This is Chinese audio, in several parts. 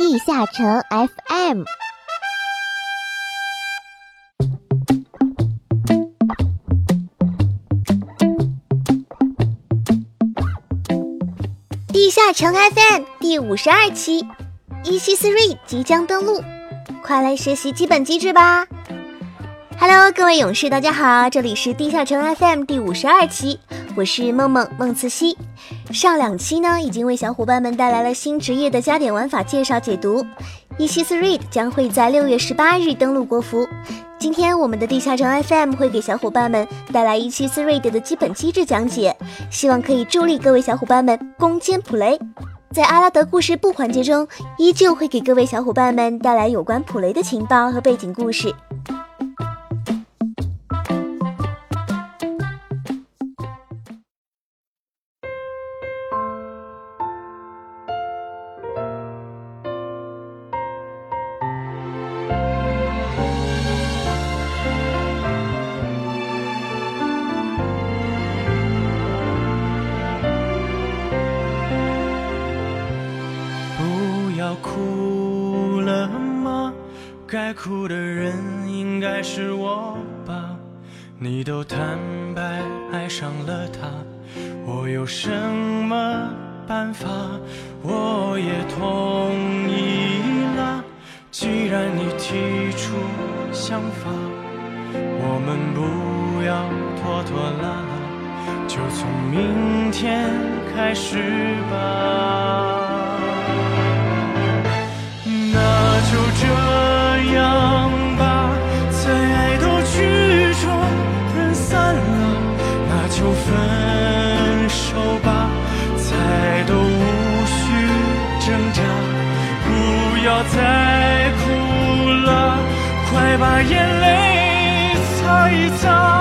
地下城 FM。地下城 FM 第五十二期，一七四瑞即将登陆，快来学习基本机制吧！Hello，各位勇士，大家好，这里是地下城 FM 第五十二期，我是梦梦梦慈溪。上两期呢，已经为小伙伴们带来了新职业的加点玩法介绍解读。一七四 read 将会在六月十八日登陆国服。今天我们的地下城 FM 会给小伙伴们带来一七四 read 的基本机制讲解，希望可以助力各位小伙伴们攻坚普雷。在阿拉德故事部环节中，依旧会给各位小伙伴们带来有关普雷的情报和背景故事。哭的人应该是我吧？你都坦白爱上了他，我有什么办法？我也同意了。既然你提出想法，我们不要拖拖拉拉，就从明天开始吧。那就这。这再哭了，快把眼泪擦一擦。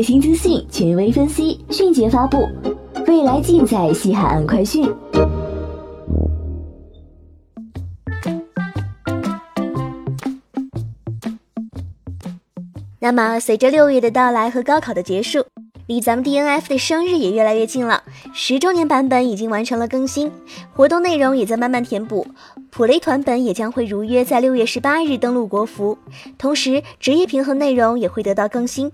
最新资讯，权威分析，迅捷发布，未来尽在西海岸快讯。那么，随着六月的到来和高考的结束，离咱们 DNF 的生日也越来越近了。十周年版本已经完成了更新，活动内容也在慢慢填补。普雷团本也将会如约在六月十八日登陆国服，同时职业平衡内容也会得到更新。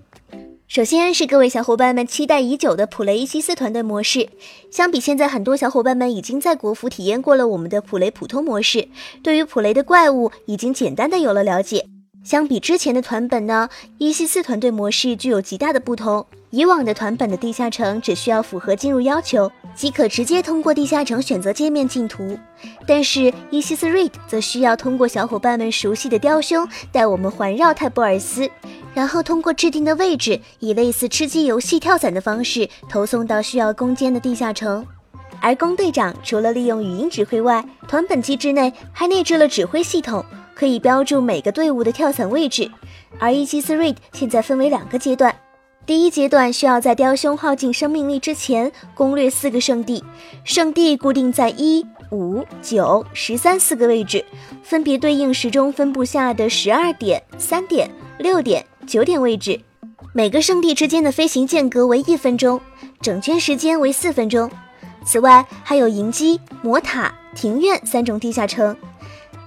首先是各位小伙伴们期待已久的普雷伊西斯团队模式。相比现在很多小伙伴们已经在国服体验过了我们的普雷普通模式，对于普雷的怪物已经简单的有了了解。相比之前的团本呢，伊西斯团队模式具有极大的不同。以往的团本的地下城只需要符合进入要求，即可直接通过地下城选择界面进图，但是伊西斯瑞则需要通过小伙伴们熟悉的雕兄带我们环绕泰博尔斯。然后通过制定的位置，以类似吃鸡游戏跳伞的方式投送到需要攻坚的地下城。而攻队长除了利用语音指挥外，团本机制内还内置了指挥系统，可以标注每个队伍的跳伞位置。而一击四瑞现在分为两个阶段，第一阶段需要在雕兄耗尽生命力之前攻略四个圣地，圣地固定在一、五、九、十三四个位置，分别对应时钟分布下的十二点、三点、六点。九点位置，每个圣地之间的飞行间隔为一分钟，整圈时间为四分钟。此外，还有迎击、魔塔、庭院三种地下城。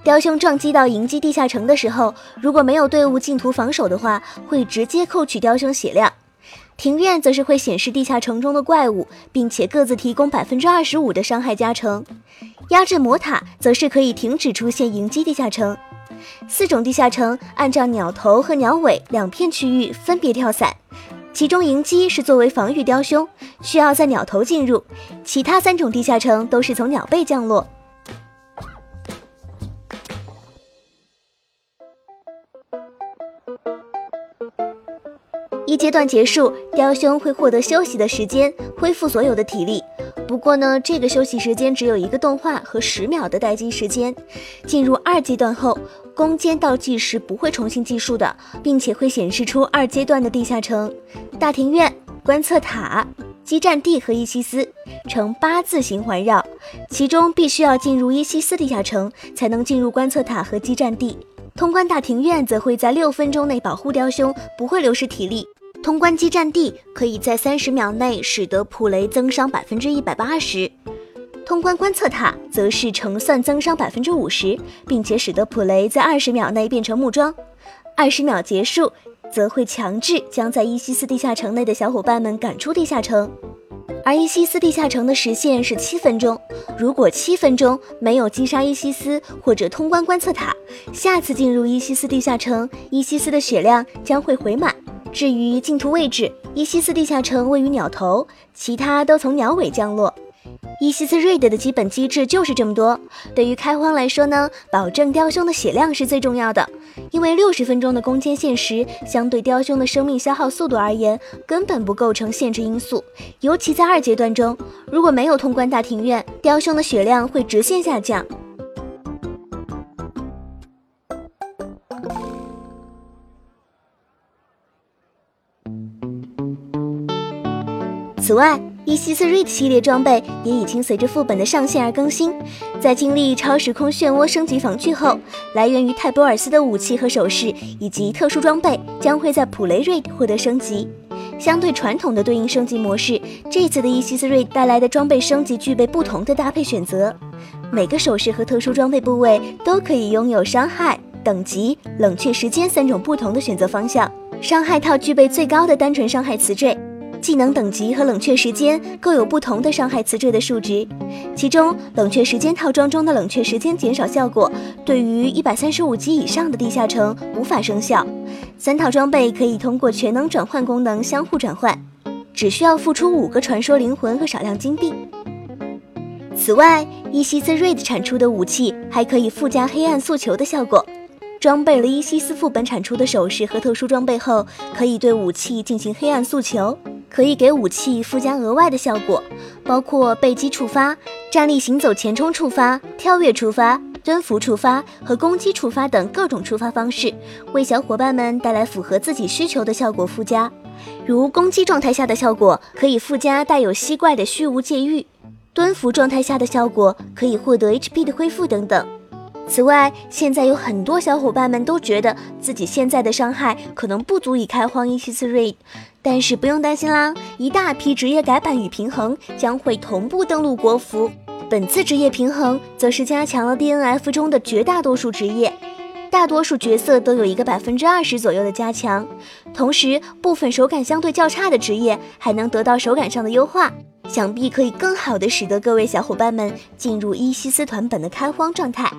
雕兄撞击到迎击地下城的时候，如果没有队伍进图防守的话，会直接扣取雕兄血量。庭院则是会显示地下城中的怪物，并且各自提供百分之二十五的伤害加成。压制魔塔则是可以停止出现迎击地下城。四种地下城按照鸟头和鸟尾两片区域分别跳伞其中迎击是作为防御雕兄需要在鸟头进入其他三种地下城都是从鸟背降落。一阶段结束雕兄会获得休息的时间恢复所有的体力不过呢，这个休息时间只有一个动画和十秒的待机时间。进入二阶段后，攻坚倒计时不会重新计数的，并且会显示出二阶段的地下城、大庭院、观测塔、基站地和伊西斯，呈八字形环绕。其中必须要进入伊西斯地下城，才能进入观测塔和基站地。通关大庭院则会在六分钟内保护雕兄，不会流失体力。通关基占地可以在三十秒内使得普雷增伤百分之一百八十，通关观测塔则是乘算增伤百分之五十，并且使得普雷在二十秒内变成木桩。二十秒结束，则会强制将在伊西斯地下城内的小伙伴们赶出地下城。而伊西斯地下城的时限是七分钟，如果七分钟没有击杀伊西斯或者通关观测塔，下次进入伊西斯地下城，伊西斯的血量将会回满。至于净土位置，伊西斯地下城位于鸟头，其他都从鸟尾降落。伊西斯瑞德的基本机制就是这么多。对于开荒来说呢，保证雕兄的血量是最重要的，因为六十分钟的攻坚限时，相对雕兄的生命消耗速度而言，根本不构成限制因素。尤其在二阶段中，如果没有通关大庭院，雕兄的血量会直线下降。此外，伊西斯瑞 d 系列装备也已经随着副本的上线而更新。在经历超时空漩涡升级防具后，来源于泰博尔斯的武器和首饰以及特殊装备将会在普雷瑞 d 获得升级。相对传统的对应升级模式，这次的伊西斯瑞带来的装备升级具备不同的搭配选择。每个首饰和特殊装备部位都可以拥有伤害、等级、冷却时间三种不同的选择方向。伤害套具备最高的单纯伤害词缀。技能等级和冷却时间各有不同的伤害词缀的数值，其中冷却时间套装中的冷却时间减少效果，对于一百三十五级以上的地下城无法生效。三套装备可以通过全能转换功能相互转换，只需要付出五个传说灵魂和少量金币。此外，伊西斯瑞的产出的武器还可以附加黑暗诉求的效果。装备了伊西斯副本产出的首饰和特殊装备后，可以对武器进行黑暗诉求。可以给武器附加额外的效果，包括背击触发、站立行走前冲触发、跳跃触发、蹲伏触发和攻击触发等各种触发方式，为小伙伴们带来符合自己需求的效果附加。如攻击状态下的效果可以附加带有吸怪的虚无戒域，蹲伏状态下的效果可以获得 HP 的恢复等等。此外，现在有很多小伙伴们都觉得自己现在的伤害可能不足以开荒伊西斯瑞，但是不用担心啦，一大批职业改版与平衡将会同步登陆国服。本次职业平衡则是加强了 DNF 中的绝大多数职业，大多数角色都有一个百分之二十左右的加强，同时部分手感相对较差的职业还能得到手感上的优化，想必可以更好的使得各位小伙伴们进入伊西斯团本的开荒状态。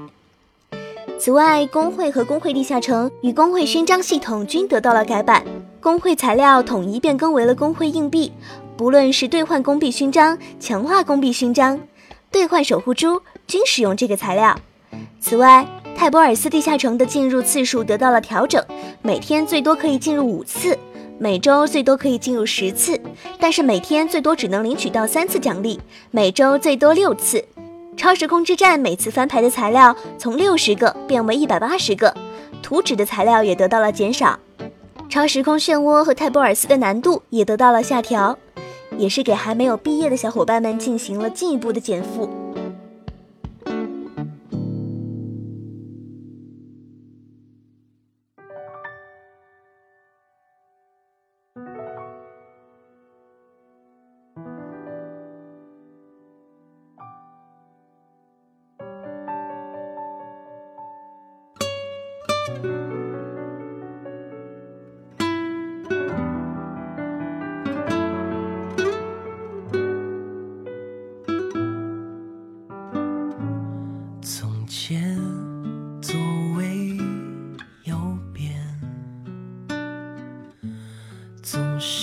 此外，工会和工会地下城与工会勋章系统均得到了改版，工会材料统一变更为了工会硬币，不论是兑换工币勋章、强化工币勋章、兑换守护珠，均使用这个材料。此外，泰博尔斯地下城的进入次数得到了调整，每天最多可以进入五次，每周最多可以进入十次，但是每天最多只能领取到三次奖励，每周最多六次。超时空之战每次翻牌的材料从六十个变为一百八十个，图纸的材料也得到了减少。超时空漩涡和泰波尔斯的难度也得到了下调，也是给还没有毕业的小伙伴们进行了进一步的减负。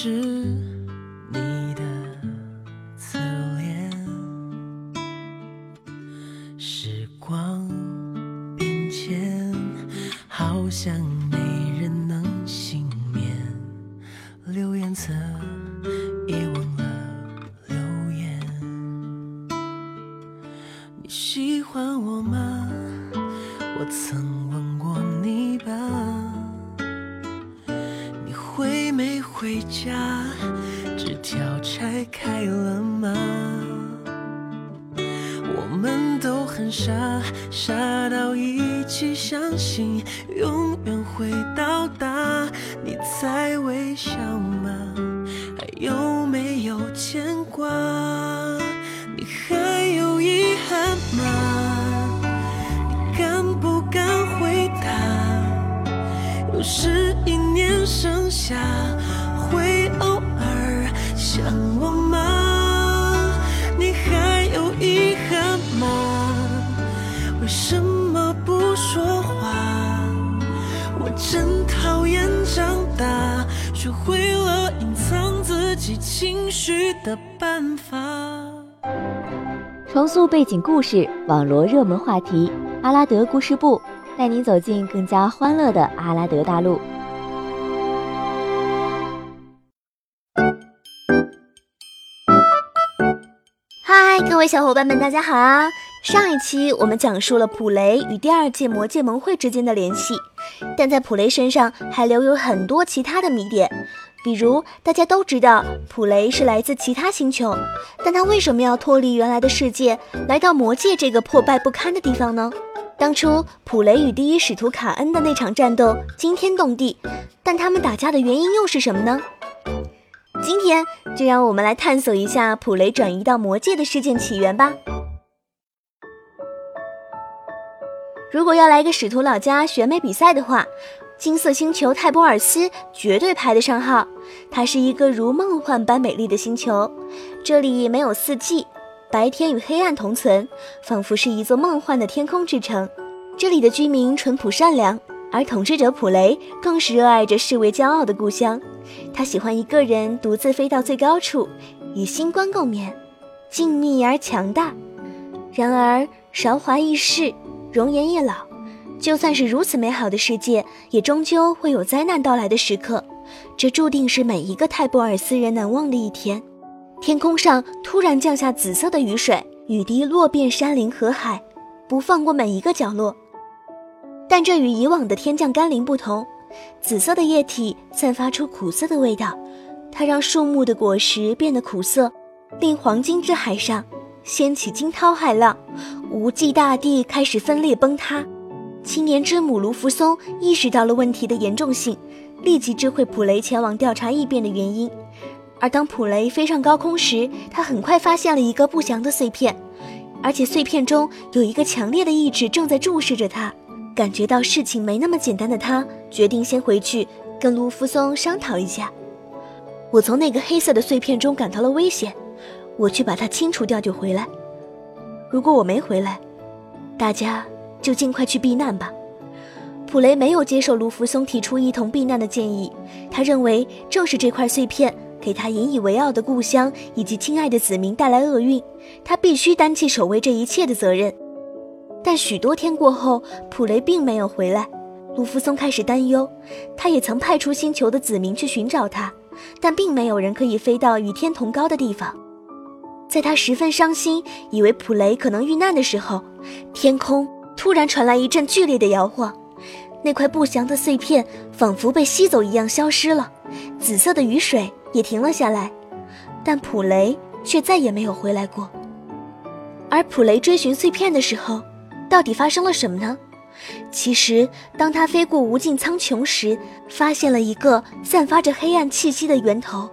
像没人能幸想。很傻，傻到一起相信永远会到达。你在微笑吗？还有没有牵挂？你还有遗憾吗？你敢不敢回答？又是一年盛夏，真讨厌长大，学会了隐藏自己情绪的办法。重塑背景故事，网罗热门话题，阿拉德故事部带您走进更加欢乐的阿拉德大陆。嗨，各位小伙伴们，大家好啊！上一期我们讲述了普雷与第二届魔界盟会之间的联系，但在普雷身上还留有很多其他的谜点，比如大家都知道普雷是来自其他星球，但他为什么要脱离原来的世界，来到魔界这个破败不堪的地方呢？当初普雷与第一使徒卡恩的那场战斗惊天动地，但他们打架的原因又是什么呢？今天就让我们来探索一下普雷转移到魔界的事件起源吧。如果要来一个使徒老家选美比赛的话，金色星球泰波尔斯绝对排得上号。它是一个如梦幻般美丽的星球，这里没有四季，白天与黑暗同存，仿佛是一座梦幻的天空之城。这里的居民淳朴善良，而统治者普雷更是热爱着视为骄傲的故乡。他喜欢一个人独自飞到最高处，与星光共眠，静谧而强大。然而韶华易逝，容颜易老，就算是如此美好的世界，也终究会有灾难到来的时刻。这注定是每一个泰波尔斯人难忘的一天。天空上突然降下紫色的雨水，雨滴落遍山林河海，不放过每一个角落。但这与以往的天降甘霖不同。紫色的液体散发出苦涩的味道，它让树木的果实变得苦涩，令黄金之海上掀起惊涛骇浪，无际大地开始分裂崩塌。青年之母卢浮松意识到了问题的严重性，立即知会普雷前往调查异变的原因。而当普雷飞上高空时，他很快发现了一个不祥的碎片，而且碎片中有一个强烈的意志正在注视着他。感觉到事情没那么简单的他，决定先回去跟卢浮松商讨一下。我从那个黑色的碎片中感到了危险，我去把它清除掉就回来。如果我没回来，大家就尽快去避难吧。普雷没有接受卢浮松提出一同避难的建议，他认为正是这块碎片给他引以为傲的故乡以及亲爱的子民带来厄运，他必须担起守卫这一切的责任。但许多天过后，普雷并没有回来，卢浮松开始担忧。他也曾派出星球的子民去寻找他，但并没有人可以飞到与天同高的地方。在他十分伤心，以为普雷可能遇难的时候，天空突然传来一阵剧烈的摇晃，那块不祥的碎片仿佛被吸走一样消失了，紫色的雨水也停了下来，但普雷却再也没有回来过。而普雷追寻碎片的时候，到底发生了什么呢？其实，当他飞过无尽苍穹时，发现了一个散发着黑暗气息的源头，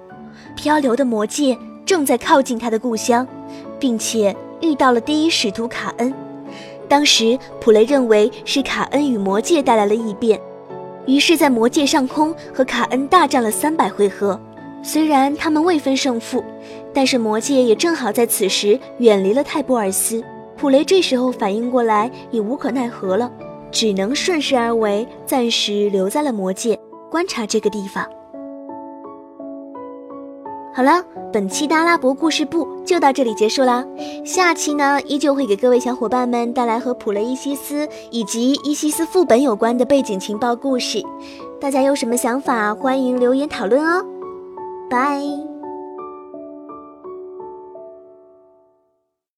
漂流的魔界正在靠近他的故乡，并且遇到了第一使徒卡恩。当时，普雷认为是卡恩与魔界带来了异变，于是，在魔界上空和卡恩大战了三百回合。虽然他们未分胜负，但是魔界也正好在此时远离了泰波尔斯。普雷这时候反应过来，也无可奈何了，只能顺势而为，暂时留在了魔界观察这个地方。好了，本期的阿拉伯故事部就到这里结束啦。下期呢，依旧会给各位小伙伴们带来和普雷伊西斯以及伊西斯副本有关的背景情报故事。大家有什么想法，欢迎留言讨论哦。拜。